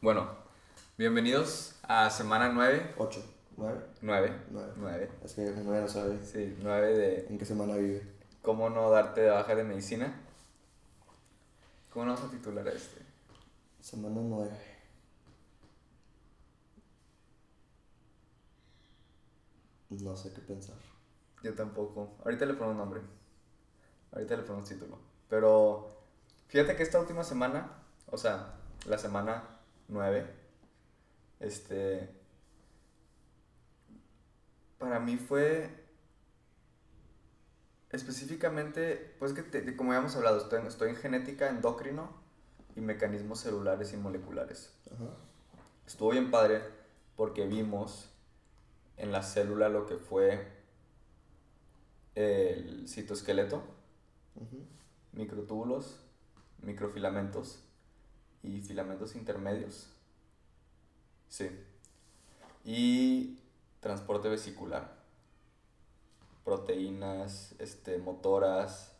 Bueno, bienvenidos a semana 9. 8, 9, 9. 9. 9. Es que uno no sabe Sí, 9 de en qué semana vive. cómo no darte de baja de medicina. ¿Cómo no vamos a titular a este? Semana 9. No sé qué pensar. Yo tampoco. Ahorita le pongo un nombre. Ahorita le pongo un título. Pero fíjate que esta última semana, o sea, la semana 9, este. Para mí fue. Específicamente, pues que te- como ya hemos hablado, estoy, en- estoy en genética endocrino y mecanismos celulares y moleculares. Ajá. Estuvo bien padre porque vimos en la célula lo que fue el citoesqueleto, microtúbulos, microfilamentos y filamentos intermedios. Sí. Y transporte vesicular. Proteínas, este, motoras,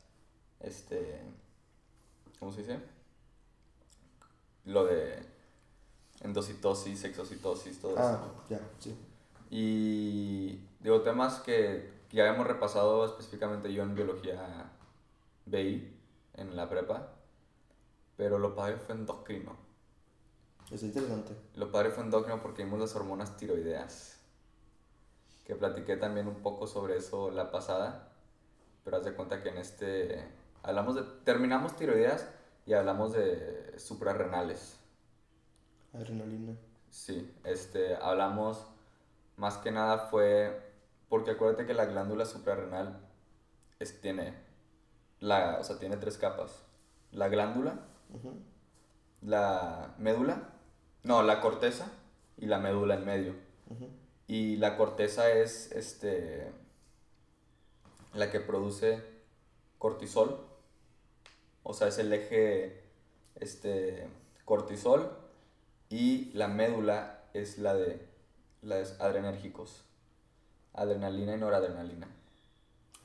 este, ¿cómo se dice? Lo de endocitosis, exocitosis, todo eso. Ah, ya, sí. Y digo, temas que ya hemos repasado específicamente yo en biología BI, en la prepa, pero lo padre fue endocrino. Es interesante. Lo padre fue endocrino porque vimos las hormonas tiroideas, que platiqué también un poco sobre eso la pasada, pero haz de cuenta que en este hablamos de, terminamos tiroideas y hablamos de suprarrenales. Adrenalina. Sí, este, hablamos más que nada fue porque acuérdate que la glándula suprarrenal es, tiene, la, o sea, tiene tres capas. La glándula, La médula, no, la corteza y la médula en medio. Y la corteza es este, la que produce cortisol, o sea, es el eje este, cortisol y la médula es la de las adrenérgicos, adrenalina y noradrenalina,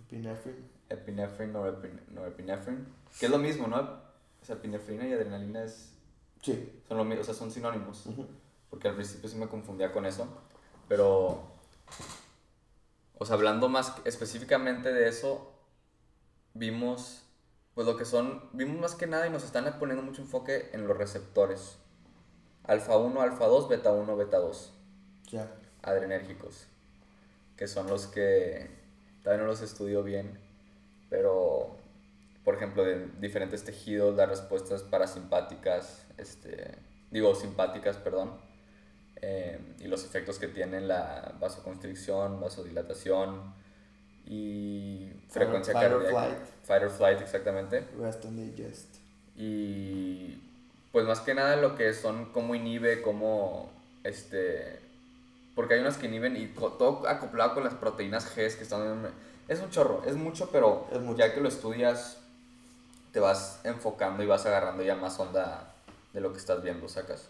Epinefrine. epinefrine, norepin- norepinefrine, que es lo mismo, ¿no? O sea, epinefrina y adrenalina es, Sí. son, lo, o sea, son sinónimos porque al principio sí me confundía con eso, pero, o sea, hablando más específicamente de eso, vimos, pues lo que son, vimos más que nada y nos están poniendo mucho enfoque en los receptores, alfa 1, alfa 2, beta 1, beta 2, Ya. adrenérgicos, que son los que todavía no los estudio bien, pero, por ejemplo, de diferentes tejidos, las respuestas parasimpáticas, este, digo, simpáticas, perdón, eh, y los efectos que tienen la vasoconstricción, vasodilatación y frecuencia fight or cardíaca. flight. Fight or flight, exactamente. Rest and digest. Y pues más que nada lo que son cómo inhibe, cómo este porque hay unas que inhiben y todo acoplado con las proteínas G que están en- es un chorro, es mucho, pero Es mucho. ya que lo estudias te vas enfocando y vas agarrando ya más onda de lo que estás viendo, sacas.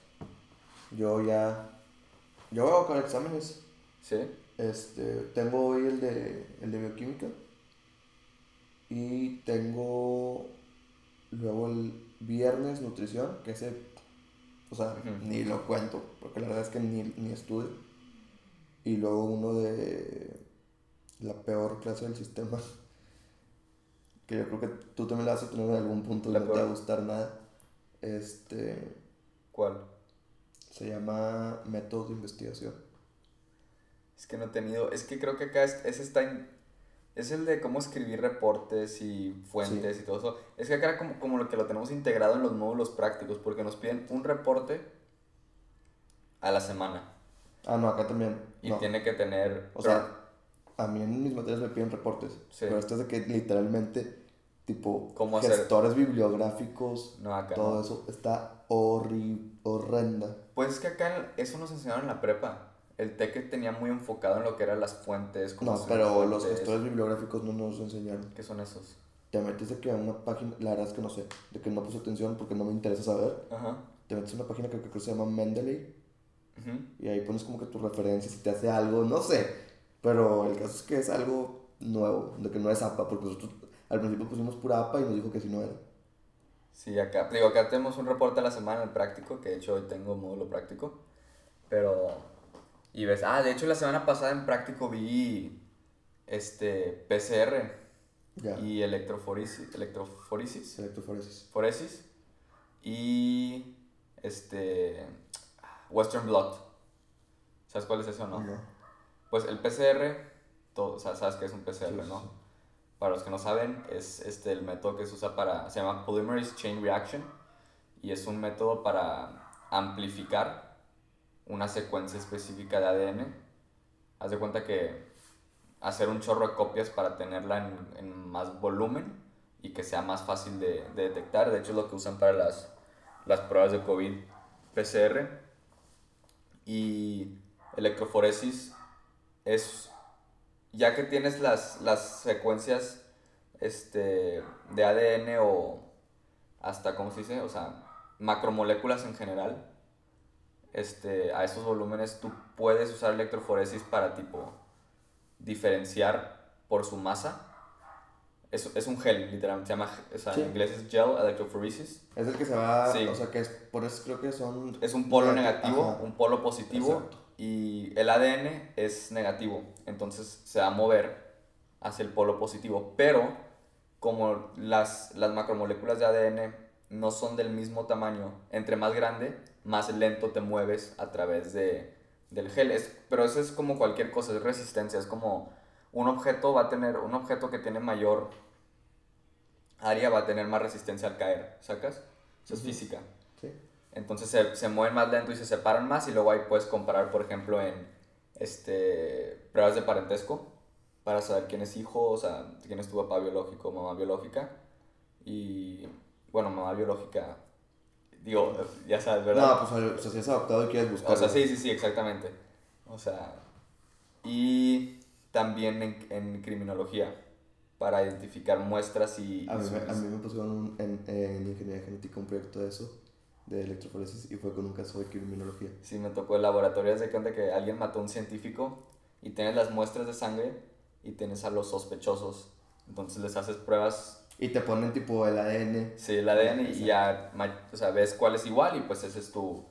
Yo ya. Yo a buscar exámenes. ¿Sí? Este, tengo hoy el de, el de bioquímica. Y tengo luego el viernes nutrición, que ese, o sea, ni lo cuento, porque la verdad es que ni, ni estudio. Y luego uno de la peor clase del sistema, que yo creo que tú también la vas a tener en algún punto, La no te va a gustar nada. Este, ¿Cuál? se llama método de investigación. Es que no he tenido, es que creo que acá es, ese está en- es el de cómo escribir reportes y fuentes y todo eso. Es que acá era como, como lo que lo tenemos integrado en los módulos prácticos, porque nos piden un reporte a la semana Ah, no, acá también. y no. tiene que tener... O sea, a mí en mis materias me piden reportes. Sí. Pero esto es de que literalmente, tipo, ¿Cómo hacer? gestores bibliográficos, no, acá todo no. eso está horrible, horrenda. Pues es que acá eso nos enseñaron en la prepa. El TEC tenía muy enfocado en lo que eran las fuentes. cómo No, pero los gestores bibliográficos no nos enseñaron. ¿Qué son esos? Te metes de que a una página, la verdad es que no sé, de que no puse atención porque no me interesa saber. Ajá. Te metes a una página que creo que se llama Mendeley Ujú. y ahí pones como que tus referencias y te hace algo, no sé. Pero el caso es que es algo nuevo, de que no es APA, porque nosotros al principio pusimos pura APA y nos dijo que si no era. Sí, acá, digo, acá tenemos un reporte a la semana el práctico, que de hecho hoy tengo módulo práctico, pero, y ves, ah, de hecho la semana pasada en práctico vi, este, PCR Ya. y electroforesis, electroforesis, Electroforesis. foresis, y, este, Western Blot. ¿Sabes cuál es eso o no? No. Pues el PCR, todo, o sea, sabes que es un PCR, Sí, ¿no? sí. Para los que no saben, es este, el método que se usa para, se llama Polymerase Chain Reaction y es un método para amplificar una secuencia específica de ADN. Haz de cuenta que hacer un chorro de copias para tenerla en, en más volumen y que sea más fácil de, de detectar. De hecho, es lo que usan para las, las pruebas de COVID PCR. Y electroforesis es ya que tienes las, las secuencias este, de ADN o hasta, ¿cómo se dice? O sea, macromoléculas en general, este, a esos volúmenes tú puedes usar electroforesis para tipo diferenciar por su masa. Es, es un gel, literalmente, se llama, o sea, Sí. en inglés es gel electrophoresis. Es el que se va, Sí. o sea, que es, por eso creo que son... Es un polo Negati- negativo, ajá. un polo positivo Exacto. Y el ADN es negativo, entonces se va a mover hacia el polo positivo, pero como las, las macromoléculas de ADN no son del mismo tamaño, entre más grande, más lento te mueves a través de, del gel. Es, pero eso es como cualquier cosa, es resistencia, es como un objeto va a tener, un objeto que tiene mayor área va a tener más resistencia al caer, ¿sacas? Eso es física. Entonces se, se mueven más lento y se separan más y luego ahí puedes comparar, por ejemplo, en este, pruebas de parentesco para saber quién es hijo, o sea, quién es tu papá biológico mamá biológica. Y bueno, mamá biológica, digo, ya sabes, ¿verdad? No, pues o sea, si es adoptado y quieres buscar. O sea, sí, sí, sí, exactamente. O sea, y también en, en criminología, para identificar muestras y... A y mí, me, a mí me pusieron un- en, en ingeniería genética un proyecto de eso, de electroforesis, y fue con un caso de criminología. Sí, me tocó el laboratorio, de cuenta que alguien mató a un científico y tienes las muestras de sangre y tienes a los sospechosos. Entonces les haces pruebas, Y te ponen tipo el ADN. sí, el ADN y ya, o sea, ves cuál es igual y pues ese es tu,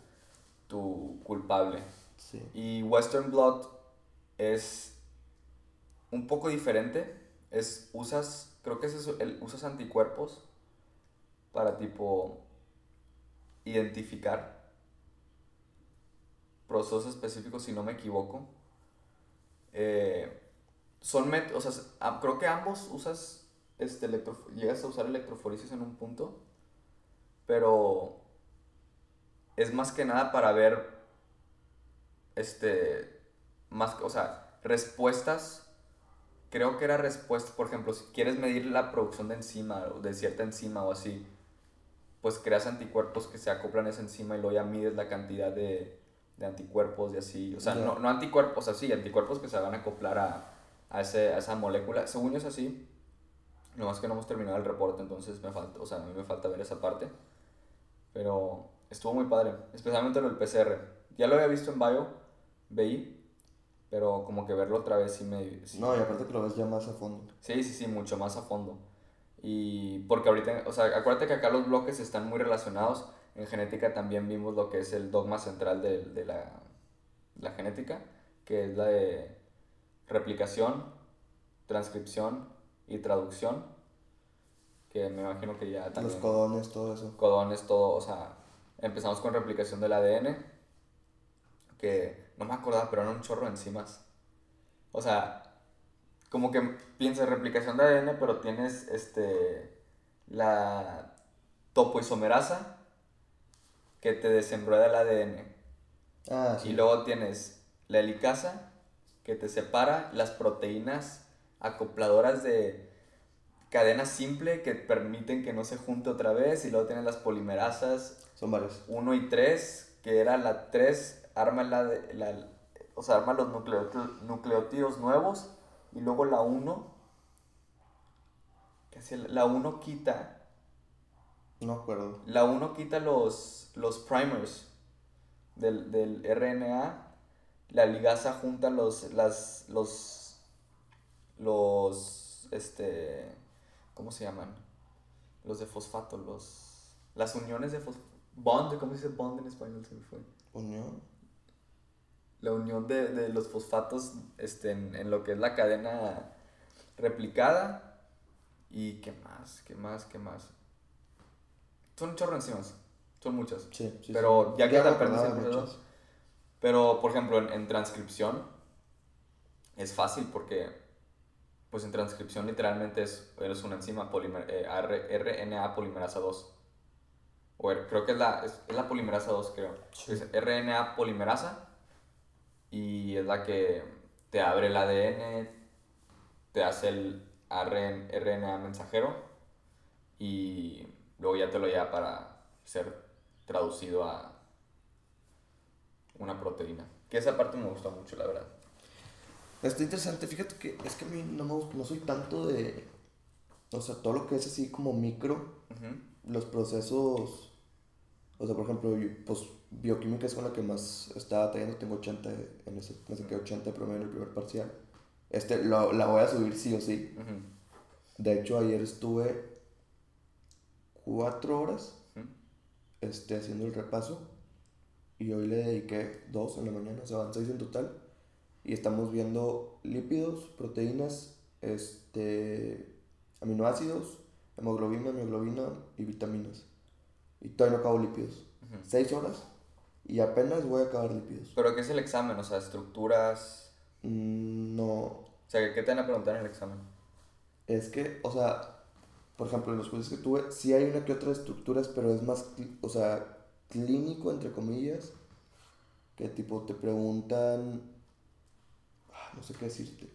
tu culpable. Sí. Y Western Blot es un poco diferente. Es, usas, creo que es eso, el, usas anticuerpos para tipo identificar procesos específicos, si no me equivoco. Eh, son met- o sea, creo que ambos usas, este, llegas a usar electroforesis en un punto, pero es más que nada para ver, este, más, o sea, respuestas, creo que era respuesta, por ejemplo, si quieres medir la producción de enzima o de cierta enzima o así, pues creas anticuerpos que se acoplan a esa enzima y luego ya mides la cantidad de, de anticuerpos y así. O sea, no, no anticuerpos así, anticuerpos que se van a acoplar a, a, ese, a esa molécula. Según yo es así. Nomás que no hemos terminado el reporte, entonces me falta, o sea, a mí me falta ver esa parte. Pero estuvo muy padre, especialmente lo del PCR. Ya lo había visto en Bio, BI, pero como que verlo otra vez sí me... sí- No, y aparte que lo ves ya más a fondo. Sí, sí, sí, mucho más a fondo. Y porque ahorita, o sea, acuérdate que acá los bloques están muy relacionados. En genética también vimos lo que es el dogma central de, de la, la genética, que es la de replicación, transcripción y traducción. Que me imagino que ya también... Los codones, todo eso. codones, todo, o sea, empezamos con replicación del ADN, que no me acordaba, pero eran un chorro de enzimas. O sea, como que piensas replicación de ADN, pero tienes este la topoisomerasa que te desenrueda el ADN. Ah, sí. Y luego tienes la helicasa que te separa las proteínas acopladoras de cadena simple que permiten que no se junte otra vez. Y luego tienes las polimerasas Son varios. 1 y 3, que era la 3, arma, la, la, o sea, arma los nucleótidos nuevos. Y luego la 1, que la 1 quita No acuerdo. la 1 quita los, los primers del, del RNA. La ligasa junta los, las, los, los, este, ¿cómo se llaman? Los de fosfato, los, Las uniones de fosfato. Bond, ¿cómo se dice bond en español? Se me fue. Unión. La unión de, de los fosfatos este, en, en lo que es la cadena replicada. ¿Y qué más? ¿Qué más? ¿Qué más? Son chorro. Son muchas. Sí, sí. Pero sí. ya que te aprendes proceso. muchas. Pero, por ejemplo, en, en transcripción es fácil porque, pues en transcripción literalmente es, es una enzima polimer, eh, R- RNA polimerasa 2. O creo que es la, es, es la polimerasa 2, creo. Es RNA polimerasa y es la que te abre el ADN, te hace el RN RNA mensajero y luego ya te lo lleva para ser traducido a una proteína. Que esa parte me gusta mucho, la verdad. Está interesante, fíjate que es que a mí no, me, no soy tanto de. O sea, todo lo que es así como micro, los procesos. O sea, por ejemplo, yo, pues bioquímica es con la que más estaba teniendo, tengo 80 en ese, me saqué 80 de promedio en el primer parcial. Este, lo- la voy a subir sí o sí. Ujú. De hecho, ayer estuve cuatro horas Ujú. este, haciendo el repaso y hoy le dediqué dos en la mañana, o sea, van seis en total. Y estamos viendo lípidos, proteínas, este, aminoácidos, hemoglobina, mioglobina y vitaminas. Y todavía no acabo lípidos. Ujú. Seis horas y apenas voy a acabar lípidos. Pero ¿qué es el examen? O sea, estructuras... Mm, No, O sea, ¿qué te van a preguntar en el examen? Es que, o sea, por ejemplo, en los cursos que tuve, sí hay una que otra estructuras, pero es más, o sea, clínico, entre comillas, que tipo te preguntan, ah, no sé qué decirte.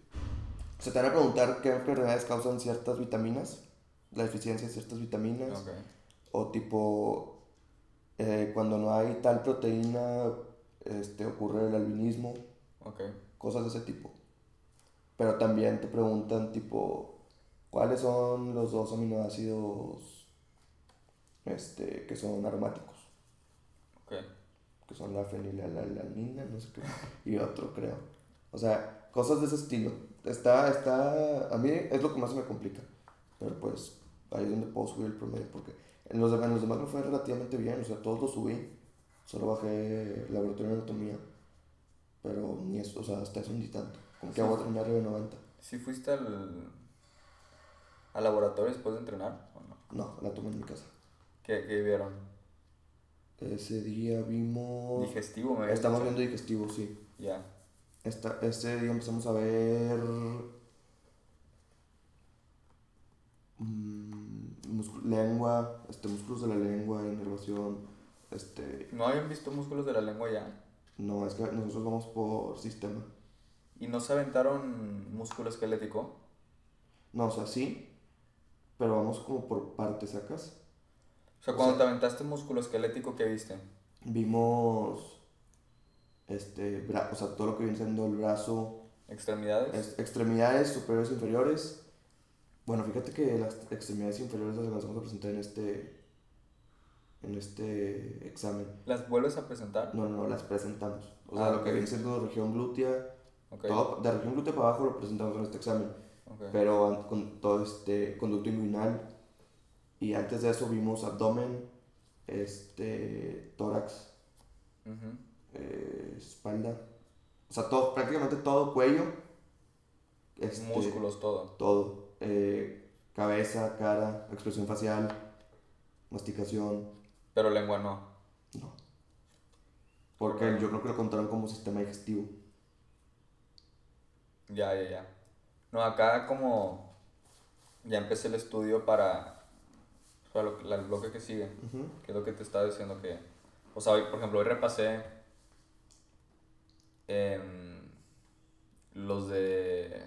O sea, te van a preguntar qué enfermedades causan ciertas vitaminas, la deficiencia de ciertas vitaminas, Ok. o tipo, eh, cuando no hay tal proteína, este, ocurre el albinismo, cosas de ese tipo. Pero también te preguntan tipo, ¿cuáles son los dos aminoácidos este, que son aromáticos? Que son la fenilalanina, no sé qué, y otro creo. O sea, cosas de ese estilo. Está, está, a mí es lo que más me complica. Pero pues ahí es donde puedo subir el promedio, porque en los, demás, en los demás me fue relativamente bien, o sea, todos los subí. Solo bajé laboratorio de anatomía, pero ni eso, o sea, hasta eso ni tanto. Como que Sí. voy a terminar de 90. ¿Sí fuiste al, al laboratorio después de entrenar o no? No, la tomé en mi casa. ¿Qué, qué vieron? Ese día vimos... Digestivo, me Estamos viendo digestivo, sí. Ya. Esta, ese día empezamos a ver... mm, lengua, este, músculos de la lengua, inervación, este... ¿No habían visto músculos de la lengua ya? No, es que nosotros vamos por sistema. ¿Y no se aventaron músculo esquelético? No, o sea, sí, pero vamos como por partes, ¿sacas? O sea, O cuando sea- te aventaste músculo esquelético, ¿qué viste? Vimos, este, bra- o sea, todo lo que viene siendo el brazo, ¿Extremidades? es- extremidades superiores e inferiores. Bueno, fíjate que las extremidades inferiores las vamos a presentar en este, en este examen. ¿Las vuelves a presentar? No, no, las presentamos. O sea, Ah, lo que viene siendo región glútea, todo, de región glútea para abajo lo presentamos en este examen. Pero con todo este conducto inguinal. Y antes de eso vimos abdomen, este, tórax, eh, espalda. O sea, todo, prácticamente todo, cuello. este, Músculos, todo. Todo. Eh, cabeza, cara, expresión facial, masticación. Pero lengua no. No. Porque yo creo que lo contaron como sistema digestivo. Ya, ya, ya. No, acá como ya empecé el estudio para, para lo, la- el bloque que sigue, Ujú. que es lo que te estaba diciendo que, o sea, hoy, por ejemplo, hoy repasé em, los de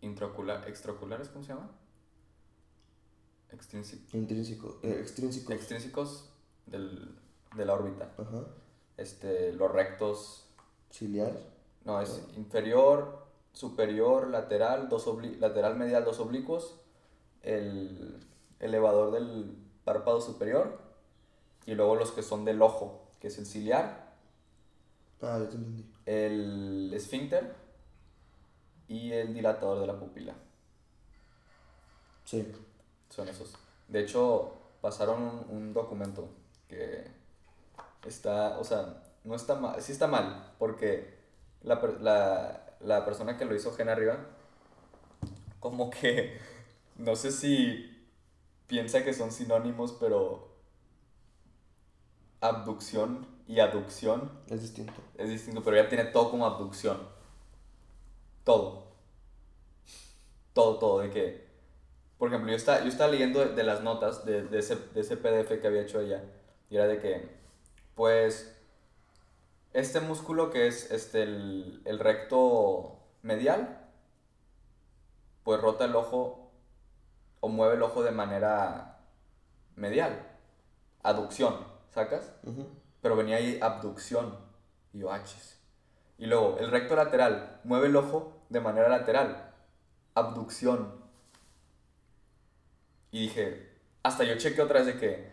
intraocular, extraoculares, ¿cómo se llama? Extrínsi- Intrínseco, eh, extrínsecos. extrínsecos del, de la órbita. Ajá. Este, los rectos, Ciliar. no, es inferior, superior, lateral, dos obli- lateral medial, dos oblicuos, el elevador del párpado superior y luego los que son del ojo, que es el ciliar, Ah, ya te entendí. el esfínter y el dilatador de la pupila. Sí. Son esos. De hecho, pasaron un, un documento que está, o sea, no está mal, sí está mal, porque la, la, la persona que lo hizo Gen arriba, como que, no sé si piensa que son sinónimos, pero abducción y aducción Es distinto. es distinto, pero ella tiene todo como abducción. Todo. Todo, todo. De que, por ejemplo, yo estaba, yo estaba leyendo de, de las notas de, de, ese, de ese PDF que había hecho ella. Y era de que, pues, este músculo que es este, el, el recto medial, pues rota el ojo o mueve el ojo de manera medial. Aducción, ¿sacas? Pero venía ahí abducción. Y yo, achis. Y luego, el recto lateral mueve el ojo de manera lateral. Abducción. Y dije, hasta yo chequé otra vez de que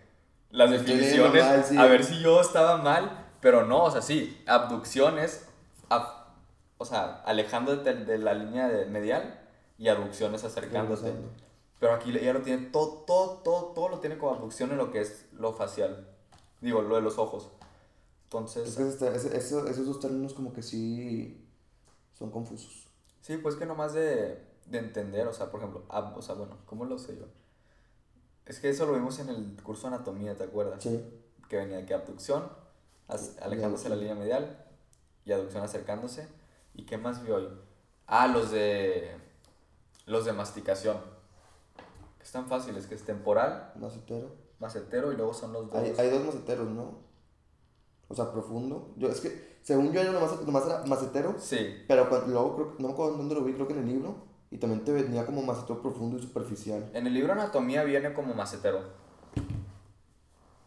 las definiciones, mal, sí. a ver si yo estaba mal, pero no, o sea, sí, abducción es, ab- o sea, alejándote de la línea de medial y aducción es acercándote. Pero aquí ella lo tiene todo, todo, todo, todo lo tiene como abducción en lo que es lo facial. Digo, lo de los ojos. Entonces, Es que está- ese- eso- esos dos términos como que sí son confusos. Sí, pues que nomás de, de entender, o sea, por ejemplo, ab- o sea, bueno, ¿cómo lo sé yo? Es que eso lo vimos en el curso de anatomía, ¿te acuerdas? Sí. Que venía de que abducción, as- alejándose de la línea medial, y aducción acercándose. ¿Y qué más vio hoy? Ah, los de, los de masticación. Que están fáciles, que es temporal, Macetero. macetero, y luego son los dos. Hay, hay dos maceteros, ¿no? O sea, profundo. Yo, es que, según yo, yo nomás, nomás era macetero. Sí, Pero cuando, luego, creo, que- no me acuerdo dónde lo vi, creo que en el libro. Y también te venía como macetero profundo y superficial. En el libro Anatomía viene como macetero.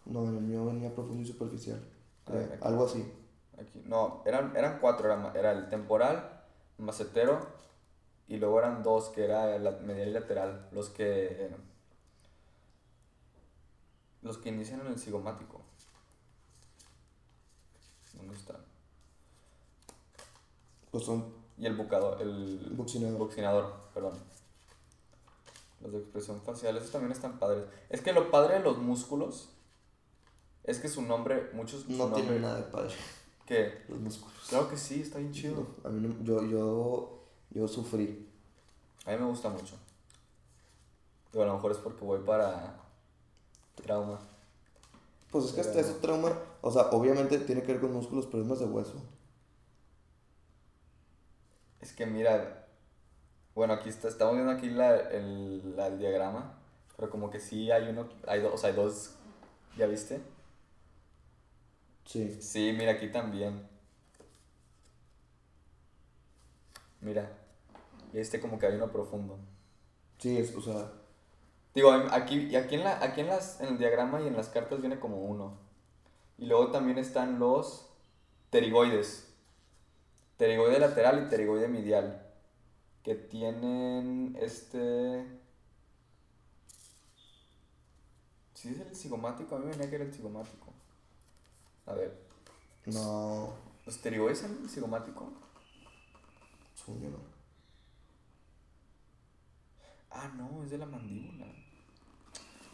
No, en el mío venía profundo y superficial. A ver, creo. aquí. Algo así. Aquí, no, eran, eran cuatro. Era, era el temporal, macetero, y luego eran dos, que era la medial y lateral. Los que. Los que inician en el cigomático. ¿Dónde están? Pues son Y el bucador, el Buccinador. buccinador, perdón. Los de expresión facial, esos también están padres. Es que lo padre de los músculos es que su nombre, muchos No nombre, tienen nada de padre. que Los músculos. claro que sí, está bien chido. No, a mí no- yo, yo, yo sufrí. A mí me gusta mucho. Digo, a lo mejor es porque voy para trauma. Pues es que hasta Pero- ese trauma, o sea, obviamente tiene que ver con músculos, pero es más de hueso. Es que mira, bueno, aquí está, estamos viendo aquí la, el, la- el diagrama, pero como que sí hay uno, hay dos, o sea, hay dos, ¿ya viste? Sí. Sí, mira, aquí también. Mira, y este como que hay uno profundo. Sí, es, o sea, Digo, aquí, y aquí, en, la, aquí en, las, en el diagrama y en las cartas viene como uno. Y luego también están los pterigoides. Pterigoide lateral y pterigoide medial. Que tienen este... ¿Sí es el cigomático? A mí me venía que era el cigomático. A ver, no, ¿los pterigoides son el cigomático? según yo no. Ah, no, es de la mandíbula.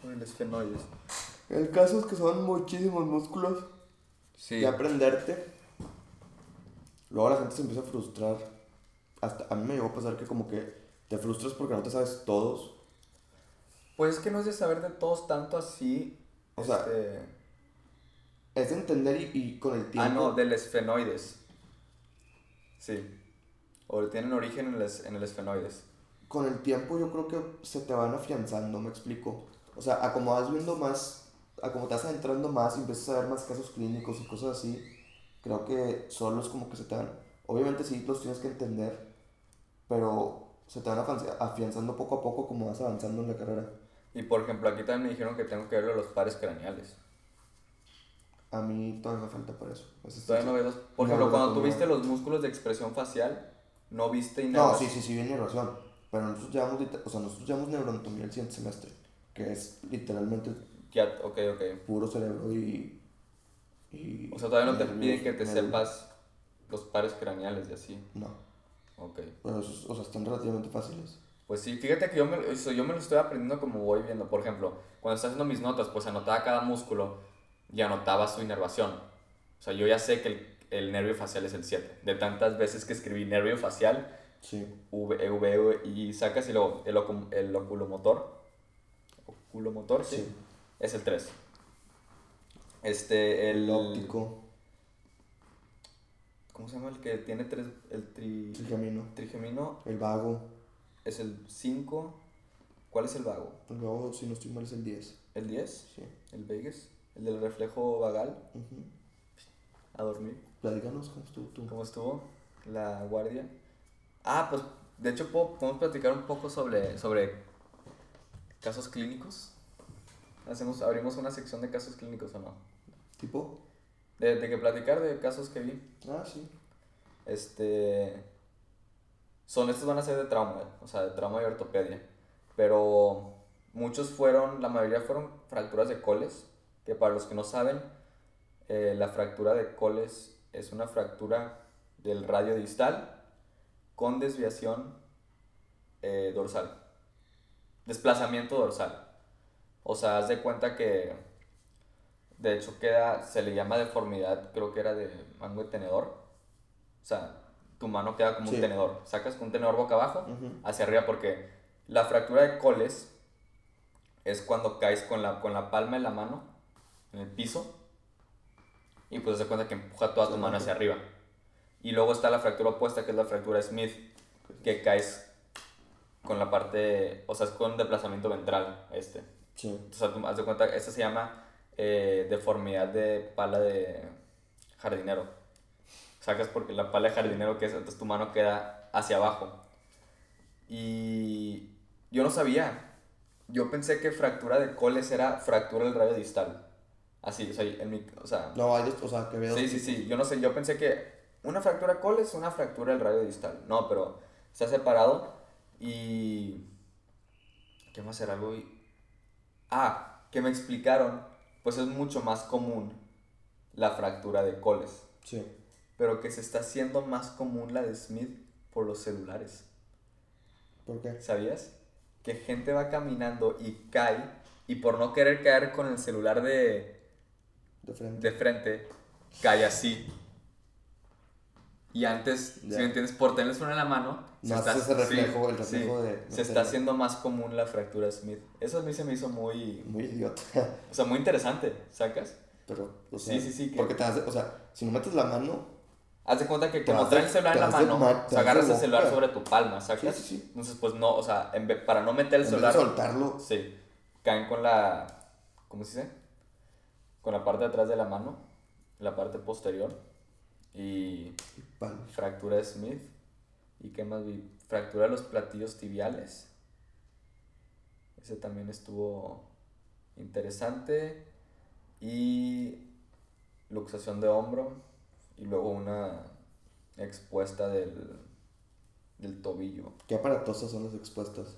O el esfenoides. El caso es que son muchísimos músculos Sí. que aprenderte. Luego la gente se empieza a frustrar. Hasta a mí me llegó a pasar que como que te frustras porque no te sabes todos. Pues es que no es de saber de todos tanto así. O sea, este, Es de entender y, y con el tiempo. Ah, no, del esfenoides. Sí. O tienen origen en el, en el esfenoides. Con el tiempo yo creo que se te van afianzando, me explico. O sea, a como vas viendo más, a como te vas adentrando más y empiezas a ver más casos clínicos y cosas así, creo que solo es como que se te van. Obviamente sí los tienes que entender, pero se te van afianza- afianzando poco a poco como vas avanzando en la carrera. Y por ejemplo, aquí también me dijeron que tengo que verlo los pares craneales. A mí todavía me falta por eso. Sí- Todavía no veo los... Por ejemplo, cuando no, tú no. viste los músculos de expresión facial, no viste No, sí, sí, sí, viene razón. Pero nosotros llevamos, o sea, nosotros llevamos neuroanatomía el siguiente semestre, que es literalmente Ya, ok, ok. puro cerebro y... y O sea, todavía no te piden que te sepas los pares craneales y así. No, Ok. pero esos, o sea, están relativamente fáciles. Pues sí, fíjate que yo me, eso yo me lo estoy aprendiendo como voy viendo. Por ejemplo, cuando estaba haciendo mis notas, pues anotaba cada músculo y anotaba su inervación. O sea, yo ya sé que el, el nervio facial es el 7. De tantas veces que escribí nervio facial, Sí. V, E, V, V, y sacas y luego el, el oculomotor. Oculomotor, sí. Sí. Es el 3. Este, el. Óptico, ¿Cómo se llama el que tiene tres? El tri, trigemino, trigemino el vago. es el 5. ¿Cuál es el vago? El vago, si no estoy mal, es el 10. ¿El 10? Sí. ¿El Vegas? ¿El del reflejo vagal? A dormir. Platícanos cómo estuvo tú. ¿Cómo estuvo la guardia? Ah, pues de hecho puedo- podemos platicar un poco sobre, sobre casos clínicos. Hacemos, abrimos una sección de casos clínicos o no. ¿Tipo? De, de que platicar de casos que vi. Ah, sí. Este. Son, estos van a ser de trauma, o sea, de trauma y ortopedia. Pero muchos fueron, la mayoría fueron fracturas de coles. Que para los que no saben, eh, la fractura de coles es una fractura del radio distal con desviación eh, dorsal. Desplazamiento dorsal. O sea, haz de cuenta que. De hecho, queda, se le llama deformidad, creo que era de mango de tenedor. O sea, tu mano queda como Sí. un tenedor. Sacas con un tenedor boca abajo Ujú. hacia arriba porque la fractura de coles es cuando caes con la, con la palma de la mano en el piso y pues se cuenta que empuja toda tu mano hacia arriba. Y luego está la fractura opuesta que es la fractura Smith, que caes con la parte, o sea, es con desplazamiento ventral este. Sí. O sea, tú haz de cuenta, esta se llama eh, deformidad de pala de jardinero. Sacas porque la pala de jardinero que es, entonces tu mano queda hacia abajo. Y yo no sabía. Yo pensé que fractura de coles era fractura del radio distal. Así, o sea, en mi, o sea, No, hay o sea, que dos Sí, sí, sí. Yo no sé, yo pensé que una fractura col es una fractura del radio distal. No, pero se ha separado y... ¿Qué más era algo? y- Ah, que me explicaron, pues es mucho más común la fractura de coles, Sí. pero que se está haciendo más común la de Smith por los celulares. ¿Por qué? ¿Sabías? Que gente va caminando y cae y por no querer caer con el celular de, De frente. de frente, cae así. Y antes, si me entiendes, por tener el celular en la mano, No haces ese reflejo, el reflejo de- se está haciendo más común la fractura Smith. Eso a mí se me hizo muy, Muy idiota. o sea, muy interesante, ¿sacas? Pero, o Sí, sea, sí, sí, que- Porque te hace, o sea, si no metes la mano, Haz de cuenta que como traes el celular en la mano, o sea, agarras el celular sobre tu palma, ¿sacas? Sí, sí, sí. Entonces, pues no, o sea, en vez- para no meter el en vez de celular, soltarlo, sí, caen con la, ¿cómo se dice? Con la parte de atrás de la mano, la parte posterior, y fractura de Smith. ¿Y qué más vi? Fractura de los platillos tibiales. Ese también estuvo interesante. Y luxación de hombro. Y luego una expuesta del, del tobillo. Qué aparatosas son las expuestas.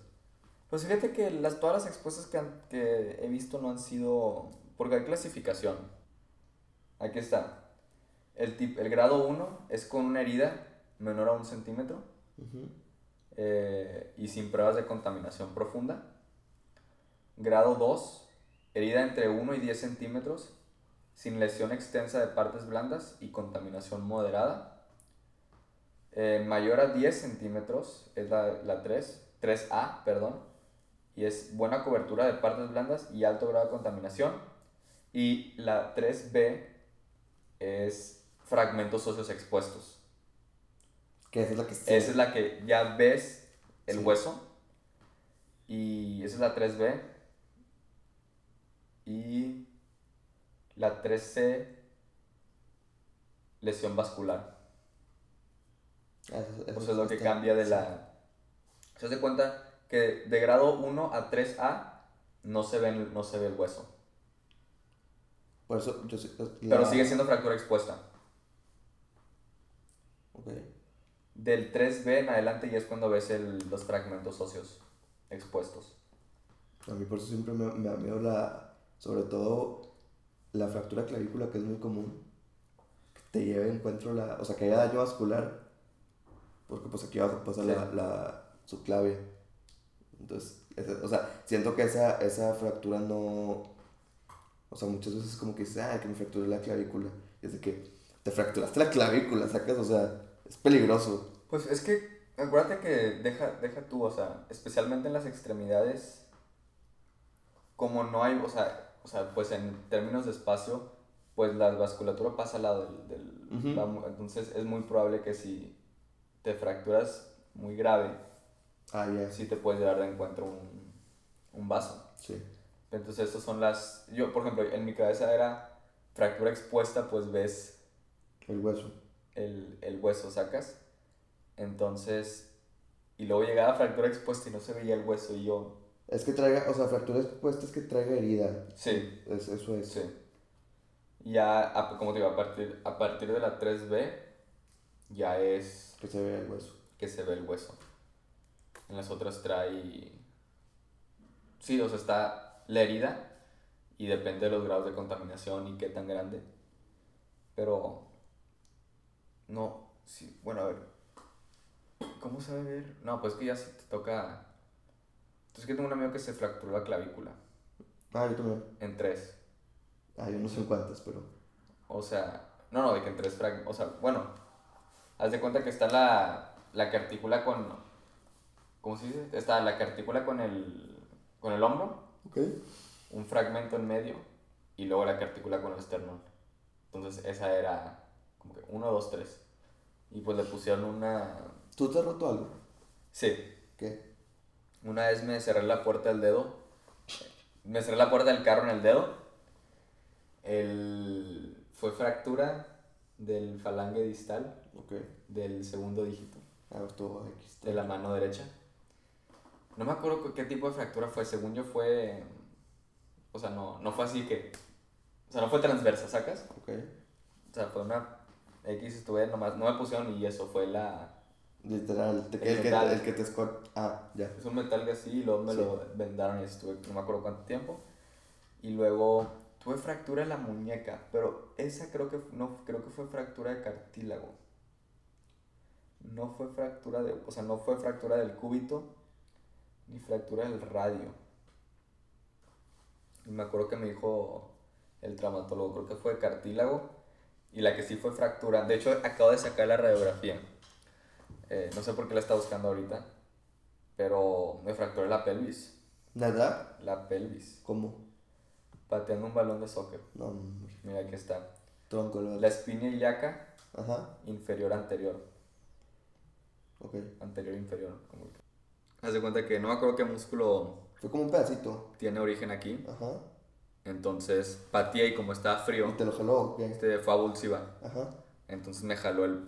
Pues fíjate que las, todas las expuestas que, han- que he visto no han sido... Porque hay clasificación. Aquí está. El, tip, el grado 1 es con una herida menor a un centímetro Ujú. eh, y sin pruebas de contaminación profunda. Grado 2, herida entre 1 y 10 centímetros, sin lesión extensa de partes blandas y contaminación moderada. Eh, mayor a 10 centímetros es la, la 3, 3A, perdón, y es buena cobertura de partes blandas y alto grado de contaminación. Y la 3B es fragmentos óseos expuestos. Que esa es la que sí. Esa es la que ya ves el Sí. hueso. Y esa es la 3B. Y la 3C, lesión vascular. Esa- esa Eso es lo que cambia de sí. la... Se hace cuenta que de grado 1 a 3A no se, ven, no se ve el hueso. Por eso yo sé. Pero la- sigue siendo fractura expuesta. Del 3B en adelante ya es cuando ves el- los fragmentos óseos expuestos. A mí por eso siempre me, me da miedo la. Sobre todo la fractura clavícula, que es muy común. Que te lleve encuentro la. O sea, que haya daño vascular. Porque pues aquí abajo pasa Sí. la, la subclavia. Entonces, o sea, siento que esa, esa fractura no... O sea, muchas veces como que dices, ah, que me fracturé la clavícula. Y es de que te fracturaste la clavícula, sacas, o sea, es peligroso. Pues es que, acuérdate que deja, deja tú, o sea, especialmente en las extremidades, como no hay, o sea, o sea, pues en términos de espacio, pues la vasculatura pasa al lado del... del- Ujú. va mu- entonces es muy probable que si te fracturas muy grave, Ah, ya, sí te puedes llevar de encuentro un, un vaso. sí. Entonces, estas son las. Yo, por ejemplo, en mi cabeza era fractura expuesta, pues ves El hueso. El, el hueso, sacas. Entonces, y luego llegaba fractura expuesta y no se veía el hueso y yo. Es que traiga, o sea, fractura expuesta es que traiga herida. Sí, Es, eso es. sí. Ya, a- como te digo, a partir, a partir de la 3B, ya es Que se vea el hueso. que se ve el hueso. En las otras trae. Sí, o sea, está la herida y depende de los grados de contaminación y qué tan grande. Pero. No, sí, bueno, a ver. ¿Cómo sabe ver? No, pues que ya si te toca. Entonces, que tengo un amigo que se fracturó la clavícula Ah, yo también. en tres. Ah, yo no sé cuántas, pero. O sea, no, no, de que en tres fragmentos. O sea, bueno, haz de cuenta que está la, la que articula con. ¿Cómo se dice? Está la que articula con el, con el hombro, Ok. un fragmento en medio, y luego la que articula con el esternón. Entonces, esa era como que uno, dos, tres. Y pues le pusieron una. ¿Tú te has roto algo? Sí, ¿Qué? una vez me cerré la puerta del dedo. Me cerré la puerta del carro en el dedo. El, fue fractura del falange distal. Ok. del segundo dígito A ver, todo X. de la mano derecha. No me acuerdo cu- qué tipo de fractura fue, según yo fue... O sea, no, no fue así que... O sea, no fue transversa, ¿sacas? Ok. O sea, fue una X, estuve nomás... No me pusieron y eso, fue la... Literal. te- El el, que, el que te escor... Ah, ya. Es un metal que así y luego me Sí. lo vendaron y estuve... No me acuerdo cuánto tiempo. Y luego tuve fractura en la muñeca, pero esa creo que no creo que fue fractura de cartílago. No fue fractura de, o sea, no fue fractura del cúbito ni fractura del radio. Y me acuerdo que me dijo el traumatólogo, creo que fue de cartílago y la que sí fue fractura. De hecho, acabo de sacar la radiografía. Eh, no sé por qué la está buscando ahorita, pero me fracturé la pelvis. ¿Nada? La pelvis. ¿Cómo? Pateando un balón de soccer. No, hombre. Mira, aquí está. Tronco, La espina ilíaca Ajá. inferior anterior. Ok. Anterior inferior. Como que. Haz de cuenta que no me acuerdo qué músculo Fue como un pedacito. tiene origen aquí. Ajá. Entonces pateé y como estaba ¿Y frío, te lo jaló qué? este fue abulsiva. Ajá. Entonces me jaló el.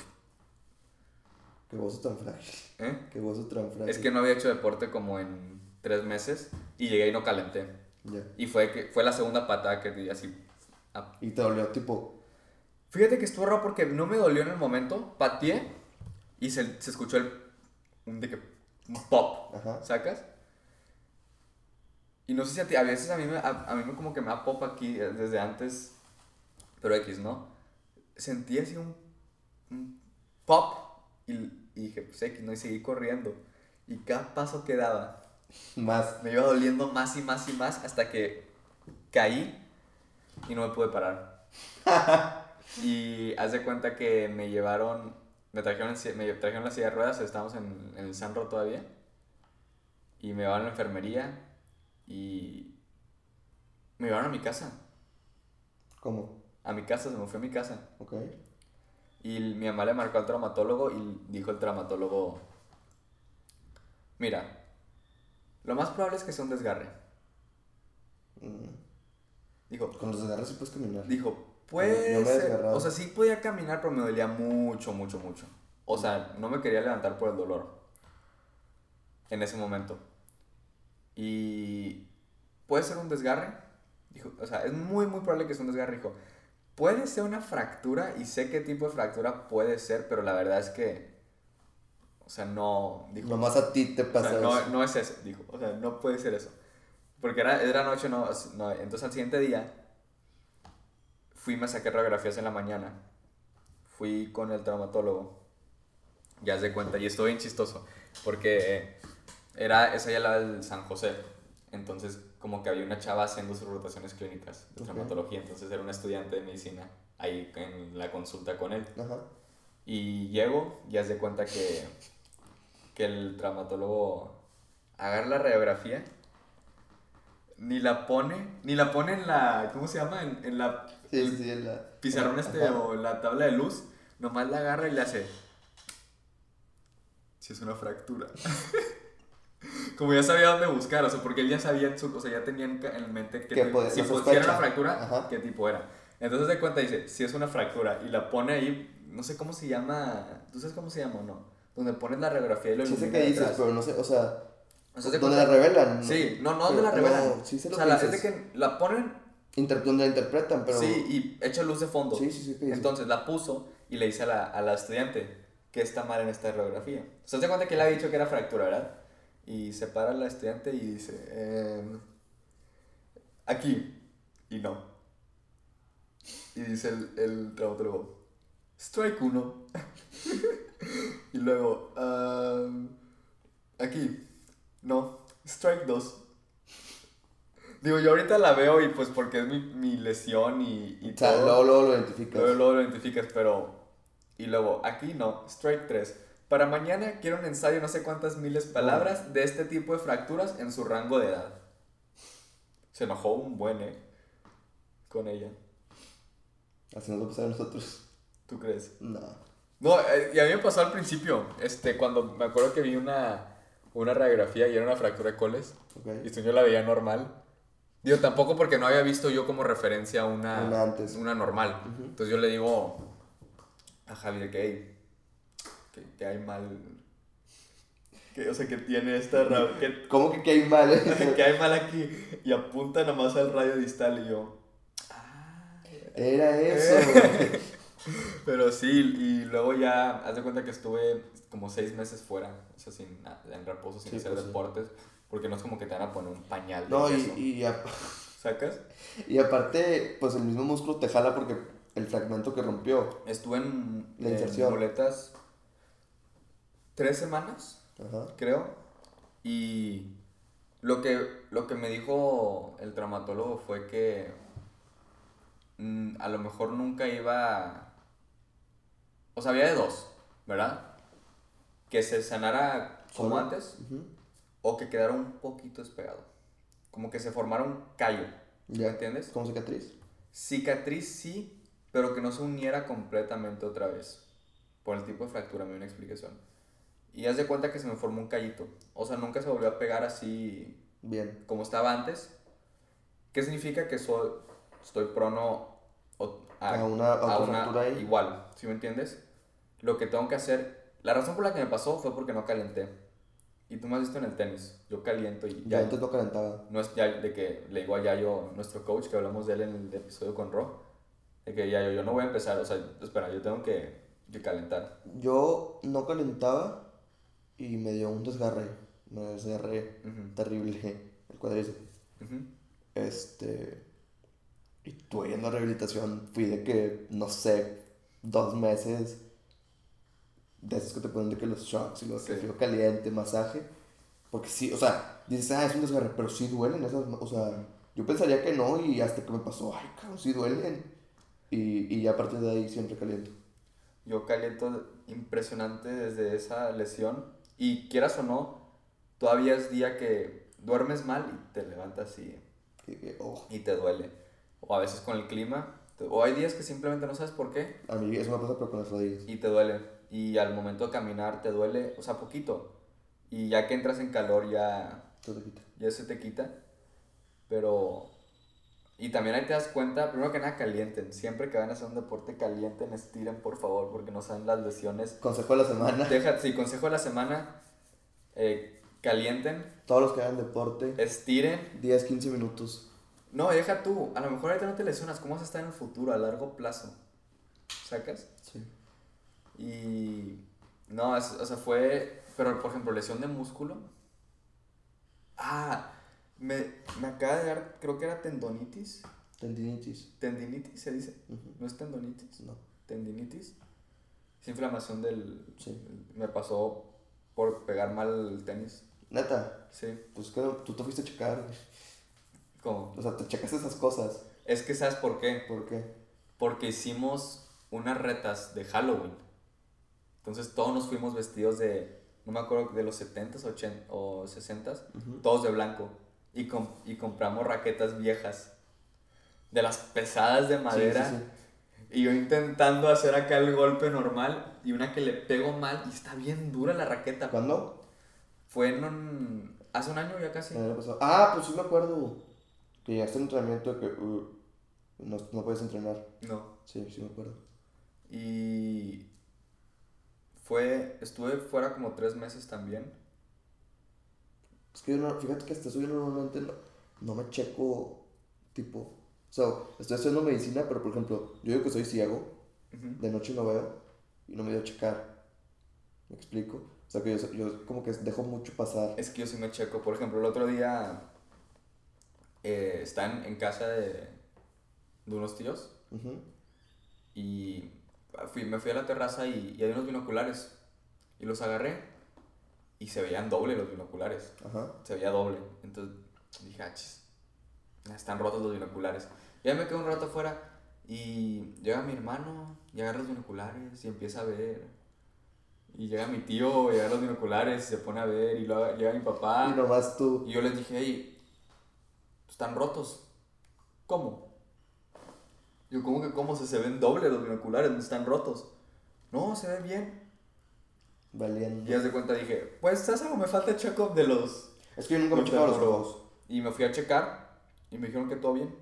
Qué voz tan frágil. ¿eh? Qué voz tan frágil. Es que no había hecho deporte como en tres meses y llegué y no calenté. Ya. Y fue, que, fue la segunda patada que di así. a- Y te dolió tipo... Fíjate que estuvo raro porque no me dolió en el momento. Pateé y se, se escuchó el. Un, de que, un pop. Ajá. ¿Sacas? Y no sé si a ti, a veces a mí, me, a, a mí me como que me da pop aquí eh, desde antes, pero X, ¿no? Sentí así un, un pop y, y dije, pues X, ¿no? Y seguí corriendo. Y cada paso que daba Más. me iba doliendo más y más y más hasta que caí y no me pude parar. y haz de cuenta que me llevaron, me trajeron, me trajeron la silla de ruedas, estábamos en, en el Sanro todavía, y me llevaron a la enfermería y me llevaron a mi casa. ¿Cómo? A mi casa, se me fue a mi casa. Ok. Y mi mamá le marcó al traumatólogo y dijo el traumatólogo, mira, lo más probable es que sea un desgarre. Mm. Dijo, Con los agarras sí puedes caminar. Dijo, desgarrado. O sea, sí podía caminar, pero me dolía mucho, mucho, mucho. O sea, no me quería levantar por el dolor. En ese momento. Y puede ser un desgarre. Dijo, o sea, es muy, muy probable que sea un desgarre. Dijo, puede ser una fractura y sé qué tipo de fractura puede ser, pero la verdad es que, o sea, no. Dijo, Nomás a ti te o pasa sea, no, eso. no es eso, dijo. O sea, no puede ser eso. Porque era, era noche, no, no. Entonces al siguiente día fui me saqué radiografías en la mañana. Fui con el traumatólogo. Ya se cuenta. Y estoy bien chistoso. Porque era esa ya la del San José. Entonces, como que había una chava haciendo sus rotaciones clínicas de traumatología. Entonces, era un estudiante de medicina ahí en la consulta con él. Ajá. Y llego y haz de cuenta que, que el traumatólogo agarra la radiografía, ni la pone, ni la pone en la, ¿cómo se llama? En, en la Sí, el sí, en la... pizarrón este Ajá. o la tabla de luz, nomás la agarra y le hace... Si es una fractura. Como ya sabía dónde buscar, o sea, porque él ya sabía, su, o sea, ya tenía en mente que Que ti- puede- si, si era una fractura, Ajá. qué tipo era. Entonces de cuenta dice, si es una fractura y la pone ahí, no sé cómo se llama, ¿tú sabes cómo se llama o no? Donde pones la radiografía y lo Sí sé ilumina qué dices, pero no sé, o sea... O sea, ¿te donde la revelan. Sí, no, no donde la revelan. no, sí sé o lo sea, que la, dices. que la ponen, Inter- donde la interpretan, pero... sí, y echa luz de fondo. Sí, sí, sí. Entonces la puso y le dice a la, a la estudiante que está mal en esta radiografía. O sea, se cuenta que él ha dicho que era fractura, ¿verdad? Y se para la estudiante y dice, em, aquí, y no. Y dice el, el traumatólogo, strike 1. y luego, "Am, aquí, no, strike 2. Digo, yo ahorita la veo y pues porque es mi, mi lesión y, y O sea, todo. luego, luego lo identificas. Luego, luego lo identificas, pero. Y luego, aquí no, strike 3. Para mañana quiero un ensayo, no sé cuántas miles de palabras, de este tipo de fracturas en su rango de edad. Se enojó un buen, ¿eh? Con ella. Así nos va a pasar a nosotros. ¿Tú crees? No. No, eh, y a mí me pasó al principio, este, cuando me acuerdo que vi una, una radiografía y era una fractura de coles, Ok. y yo la veía normal. Digo, tampoco porque no había visto yo como referencia una, Una antes. una normal. Ujú. Entonces yo le digo a Javier que, "Ey, que, que hay mal. Que, o sea, que tiene esta. Que, ¿Cómo que qué hay mal? que hay mal aquí. Y apunta nomás al radio distal y yo. Era eso. Pero sí, y luego ya, haz de cuenta que estuve como seis meses fuera, o sea, sin, en reposo, sin Sí, hacer pues sí. deportes, porque no es como que te van a poner un pañal de No, y, y, a- ¿Sacas? y aparte, pues el mismo músculo te jala porque el fragmento que rompió. Estuve en, La en inserción. muletas tres semanas, Ajá. creo, y lo que, lo que me dijo el traumatólogo fue que mm, a lo mejor nunca iba... O sea, había de dos, ¿verdad? Que se sanara como Solo. antes o que quedara un poquito despegado. Como que se formara un callo. ¿Me Ya. entiendes? Como cicatriz. Cicatriz sí, pero que no se uniera completamente otra vez. Por el tipo de fractura, me dio una explicación. Y haz de cuenta que se me formó un callito. O sea, nunca se volvió a pegar así Bien. como estaba antes. ¿Qué significa que soy, estoy prono o- A una- a ahí. igual? ¿Sí me entiendes? Lo que tengo que hacer, la razón por la que me pasó fue porque no calenté. Y tú me has visto en el tenis, yo caliento y Ya ya. antes no calentaba. No es ya de que le digo a Yayo, nuestro coach, que hablamos de él en el episodio con Ro, de que Yayo, yo no voy a empezar, o sea, espera, yo tengo que, que calentar. Yo no calentaba y me dio un desgarre. Me desgarré Ujú, terrible el cuádriceps. ujú. Este. Y tuve en la rehabilitación. Fui de que, no sé, dos meses. De esos que te ponen de que los shocks y los Sí. frío caliente, masaje. Porque sí, o sea, dices, ah, es un desgarre, pero sí duelen esas. O sea, yo pensaría que no y hasta que me pasó, ay, cabrón, sí duelen. Y, y ya a partir de ahí siempre caliento. Yo caliento impresionante desde esa lesión y quieras o no, todavía es día que duermes mal y te levantas y, que, oh, y te duele. O a veces con el clima, te- o hay días que simplemente no sabes por qué a mí eso me pasa, pero con las rodillas. y te duele. Y al momento de caminar te duele, o sea, poquito. Y ya que entras en calor ya, Todo quita. ya se te quita. Pero... Y también ahí te das cuenta, primero que nada calienten. Siempre que van a hacer un deporte calienten, estiren por favor, porque no saben las lesiones. Consejo de la semana. Deja, sí, consejo de la semana, eh, calienten, Todos los que hagan deporte, estiren. 10, 15 minutos. No, deja tú, a lo mejor ahorita no te lesionas, ¿cómo vas a estar en el futuro a largo plazo? ¿Sacas? Sí. Y no, es- o sea, fue, pero por ejemplo, lesión de músculo. Ah, me, me acaba de dar, creo que era tendonitis. Tendinitis. Tendinitis se dice. ¿no es tendonitis? No. Tendinitis. Es inflamación del... Sí. Me pasó por pegar mal el tenis. Neta, Sí. pues que tú te fuiste a checar. ¿Cómo? O sea, te checas esas cosas. Es que, ¿sabes por qué? ¿Por qué? Porque hicimos unas retas de Halloween. Entonces todos nos fuimos vestidos de, no me acuerdo, de los 70s 80, o 60s, Ujú. todos de blanco. Y, com- y compramos raquetas viejas, de las pesadas de madera. Sí, sí, sí. Y yo intentando hacer acá el golpe normal y una que le pego mal y está bien dura la raqueta. ¿Cuándo? Fue en un... hace un año ya casi. Ah, pues sí me acuerdo. Que llegaste al entrenamiento que uh, no, no puedes entrenar. No. Sí, sí me acuerdo. Y fue, estuve fuera como tres meses también. Es que yo no, fíjate que hasta eso yo normalmente no, no me checo, tipo, o sea, estoy estudiando medicina, pero por ejemplo, yo digo que soy ciego, Ujú. de noche no veo y no me dio a checar. ¿Me explico? O sea, que yo, yo como que dejo mucho pasar. Es que yo sí me checo. Por ejemplo, el otro día eh, están en casa de, de unos tíos Ujú. y fui, me fui a la terraza y, y hay unos binoculares y los agarré y se veían doble los binoculares. Ajá. Se veía doble. Entonces dije, ah, chis, están rotos los binoculares. Y ahí me quedé un rato afuera y llega mi hermano y agarra los binoculares y empieza a ver. Y llega mi tío y agarra los binoculares y se pone a ver. Y luego llega mi papá. Y nomás tú. Y yo les dije, hey, están rotos. ¿Cómo? Yo, ¿cómo que cómo se, se ven doble los binoculares? No están rotos. No, se ve bien. Valiendo. Y haz de cuenta dije, pues, ¿sabes algo? Me falta el check-up de los... Es que yo nunca me he checado los ojos. Y me fui a checar y me dijeron que todo bien.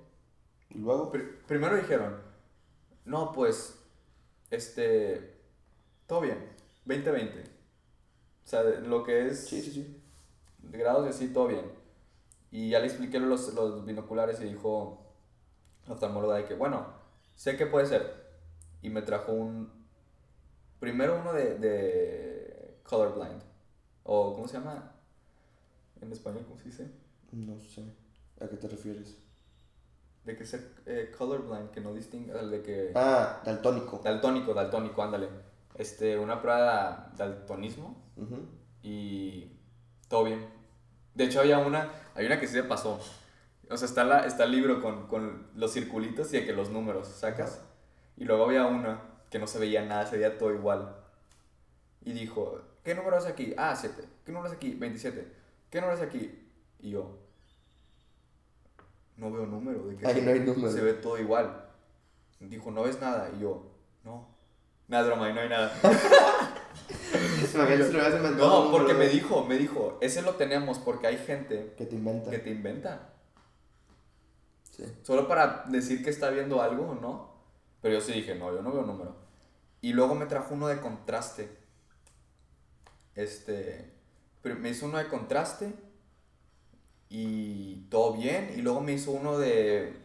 Y luego, Pri- primero dijeron, no, pues, este, todo bien, 20-20. O sea, lo que es sí, sí, sí. de grados y así, todo bien. Y ya le expliqué los, los binoculares y dijo la oftalmóloga de que, bueno, sé que puede ser. Y me trajo un, primero uno de, de colorblind. O, ¿cómo se llama? En español, ¿cómo se dice? No sé. ¿A qué te refieres? De que ser eh, colorblind, que no distingue, de que... Ah, daltónico. Daltónico, daltónico, ándale. Este, una prueba de daltonismo Ujú. y todo bien. De hecho, había una, hay una que sí se pasó. O sea, está, la, está el libro con, con los circulitos y de que los números sacas. Ajá. Y luego había una que no se veía nada, se veía todo igual. Y dijo, ¿qué número es aquí? Ah, 7. ¿Qué número es aquí? 27. ¿Qué número es aquí? Y yo, no veo número. ¿de qué Ahí se- no hay número. Se ve todo igual. Dijo, ¿no ves nada? Y yo, no. Nada, broma, ahí no hay nada. No, porque me dijo, me dijo, ese lo tenemos porque hay gente Que te inventa. que te inventa. Sí. Solo para decir que está viendo algo, ¿no? Pero yo sí dije, no, yo no veo número. Y luego me trajo uno de contraste. Este, me hizo uno de contraste y todo bien. Y luego me hizo uno de...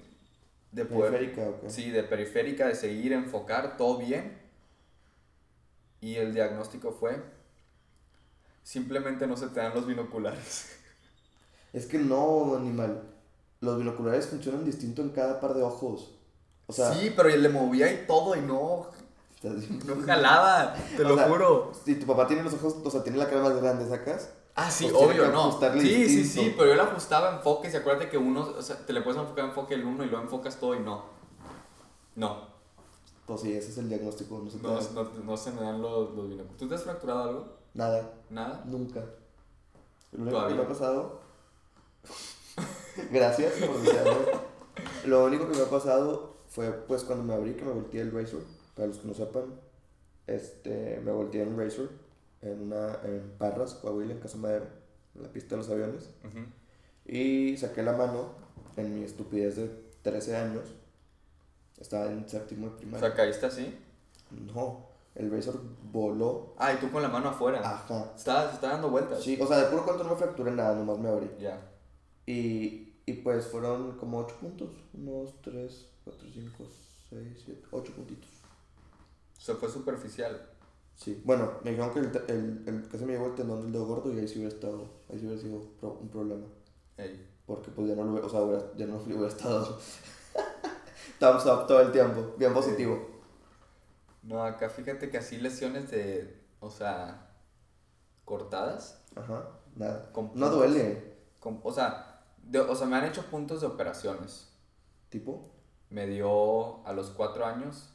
De poder, Periférica, ¿o qué? Sí, de periférica, de seguir, enfocar, todo bien. Y el diagnóstico fue, simplemente no se te dan los binoculares. Es que no, animal. Los binoculares funcionan distinto en cada par de ojos. O sea, sí, pero le movía y todo y no, no jalaba, te O lo sea, juro. Si tu papá tiene los ojos, o sea, tiene la cara más grande, ¿sacas? Ah, sí, pues obvio, no. Sí, sí, sí, pero yo le ajustaba enfoques y acuérdate que uno, o sea, te le puedes enfocar enfoque el uno y luego enfocas todo y no. No, Pues sí, ese es el diagnóstico. No se no, da no, no se me dan los, los binoculares. ¿Tú te has fracturado algo? Nada, ¿Nada? nunca. Lo único que me ha pasado. Gracias por. Lo único que me ha pasado fue pues cuando me abrí que me volteé el Razor. Para los que no sepan, este, me volteé en un Razor en, una, en Parras, Coahuila, en Casa Madero, en la pista de los aviones. Ujú. Y saqué la mano en mi estupidez de 13 años. Estaba en séptimo de O primaria. sea, caíste así. No, el Razor voló. Ah, y tú con la mano afuera. Ajá. Estaba, se estaba dando vueltas. Sí, o sea, de puro cuento no me fracturé nada, nomás me abrí. Ya. Y, y pues fueron como 8 puntos. 1, 2, 3, 4, 5, 6, 7, 8 puntitos. O sea, fue superficial. Sí. Bueno, me dijeron que el, el, el que se me llevó el tendón del dedo gordo y ahí sí hubiera estado, ahí sí hubiera sido un problema. Ey. Porque pues ya no lo hubiera, o sea, hubiera- ya no hubiera estado thumbs up todo el tiempo, bien positivo. No, acá fíjate que así lesiones de, o sea, cortadas. Ajá, nada. No duele. Con- o, sea, de- o sea, me han hecho puntos de operaciones. ¿Tipo? Me dio a los cuatro años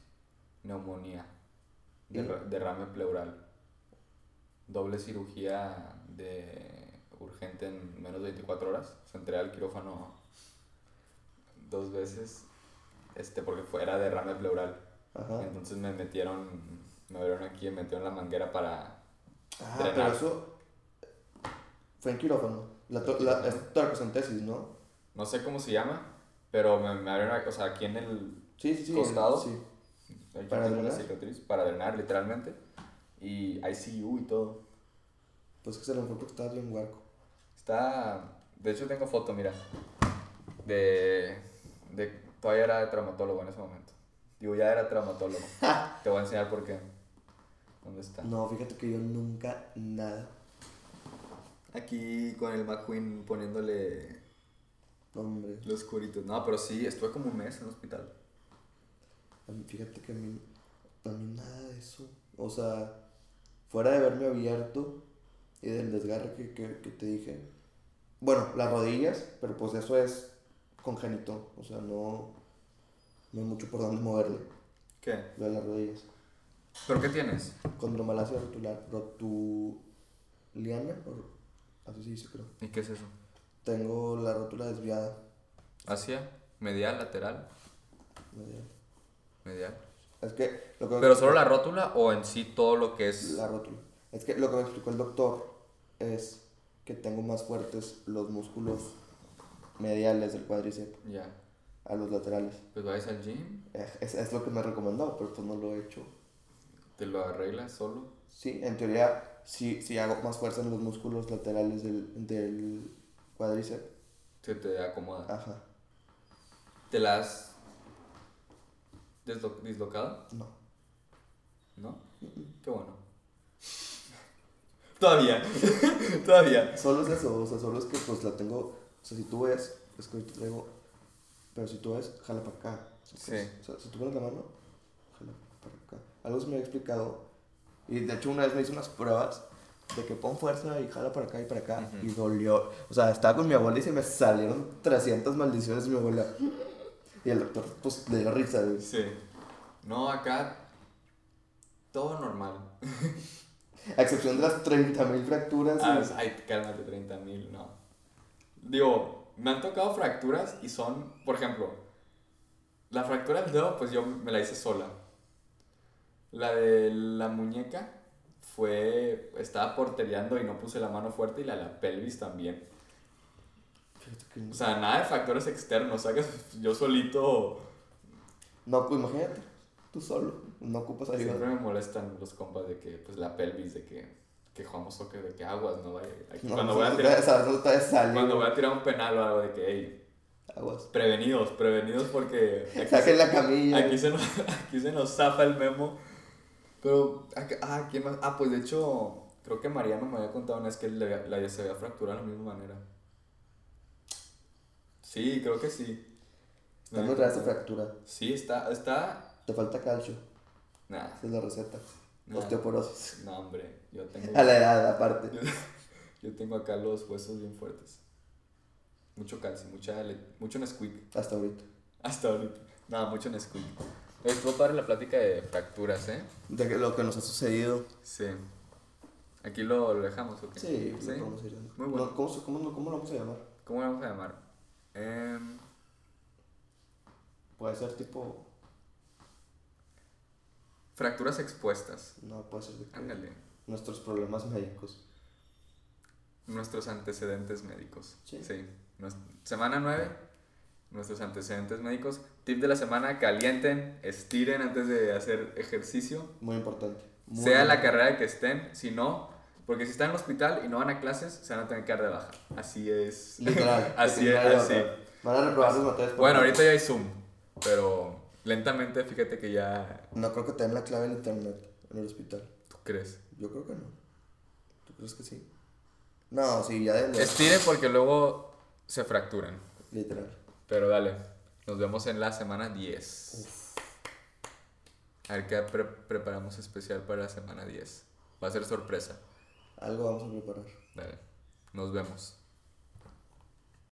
neumonía. Derra- derrame pleural, doble cirugía de urgente en menos de 24 horas. O sea, entré al quirófano dos veces este, porque fue, era derrame pleural. Ajá. Entonces me metieron, me vieron aquí, me metieron la manguera para... Ah, drenar. pero eso fue en quirófano. La, to- la, es torcocentesis, ¿no? No sé cómo se llama, pero me, me abrieron, o sea, aquí en el Sí, sí, sí. ¿Costado? Sí. ¿Para tengo drenar? cicatriz para drenar, literalmente. Y ICU y todo. Pues que se lo mejor porque estabas bien huarco. Está. De hecho, tengo foto, mira. De. de todavía era traumatólogo en ese momento. Digo, ya era traumatólogo. Te voy a enseñar por qué. ¿Dónde está? No, fíjate que yo nunca nada. Aquí con el McQueen poniéndole Hombre, los curitos. No, pero sí, estuve como un mes en el hospital. Fíjate que a mí, a mí nada de eso. O sea, fuera de verme abierto y del desgarre que, que, que te dije. Bueno, las rodillas, pero pues eso es congénito. O sea, no, no hay mucho por dónde moverle. ¿Qué? Lo de las rodillas. ¿Pero qué tienes? Condromalacia rotular, rotuliana, o- así se dice creo. ¿Y qué es eso? Tengo la rótula desviada. ¿Hacia? ¿Medial, lateral? medial. Medial. Es que lo que ¿Pero solo la rótula o en sí todo lo que es.? la rótula. Es que lo que me explicó el doctor es que tengo más fuertes los músculos mediales del cuádriceps Ya. a los laterales. Pues vayas al gym, Es, es lo que me recomendó, pero pues no lo he hecho. te lo arreglas solo. Sí, en teoría, si, si hago más fuerza en los músculos laterales del, del cuádriceps, Se te acomoda. ajá, ¿Te la has deslo- dislocado? no. ¿No? Qué bueno. Todavía. Todavía. Solo es eso, o sea, solo es que pues la tengo, o sea, si tú ves, es que ahorita traigo, pero si tú ves, jala para acá. O sea, Sí. pues, o sea, si tú pones la mano, jala para acá. Algo se me había explicado, y de hecho una vez me hice unas pruebas de que pon fuerza y jala para acá y para acá, y dolió. O sea, estaba con mi abuela y se me salieron 300 maldiciones de mi abuela. Y el doctor, pues, le dio risa, güey. Sí. No, acá. Todo normal. A excepción de las 30.000 fracturas. Ah, y- ay, cálmate, 30 mil, no. Digo, me han tocado fracturas y son, por ejemplo, la fractura del dedo, pues yo me la hice sola. La de la muñeca fue, estaba portereando y no puse la mano fuerte y la de la pelvis también. Que- O sea, nada de factores externos, ¿sabes? Yo solito No, pues imagínate, tú solo, no ocupas ayuda. siempre me molestan los compas de que, pues la pelvis, de que, que jugamos soccer, de que aguas, no vaya. aquí No, cuando, voy a tirar, cuando voy a un penal o algo de que, hey, Aguas. Prevenidos, prevenidos porque aquí, Saquen se, la camilla. aquí, se nos, aquí se nos zafa el memo. Pero, ah, ¿quién más? Ah, pues de hecho, creo que Mariano me había contado una vez que le- la se había fracturado de la misma manera. Sí, creo que sí. Esa contado. fractura. Sí, está, está... Te falta calcio. Nah, Esa es la receta. nah. Osteoporosis. No, hombre, yo tengo... A la edad, aparte. Yo, yo tengo acá los huesos bien fuertes. Mucho calcio, mucha, le- mucho Nesquik. Hasta ahorita. Hasta ahorita. Nada, mucho Nesquik. Estuvo padre la plática de fracturas, ¿eh? De que lo que nos ha sucedido. Sí. ¿Aquí lo, lo dejamos o qué? Sí, lo podemos ir. Muy bueno. No, ¿cómo, cómo, lo- ¿Cómo lo vamos a llamar? ¿Cómo le vamos a llamar? Em, Puede ser tipo. fracturas expuestas. No, puede ser de que Ándale. nuestros problemas médicos. Nuestros antecedentes médicos. Sí. Semana 9. Nuestros antecedentes médicos. Tip de la semana: calienten, estiren antes de hacer ejercicio. Muy importante. Muy sea la carrera que estén, si no, porque si están en el hospital y no van a clases, se van a tener que dar de baja. Así es. Literal. así es, así. Van a reprobar sus materias. Bueno, ahorita ya hay Zoom, pero lentamente fíjate que ya. No creo que te den la clave en internet en el hospital. ¿Tú crees? Yo creo que no. ¿Tú crees que sí? No, sí, ya de Estiren porque luego se fracturan. Literal. Pero dale, nos vemos en la semana 10. A ver qué pre- preparamos especial para la semana 10. Va a ser sorpresa. Algo vamos a preparar. Dale. Nos vemos.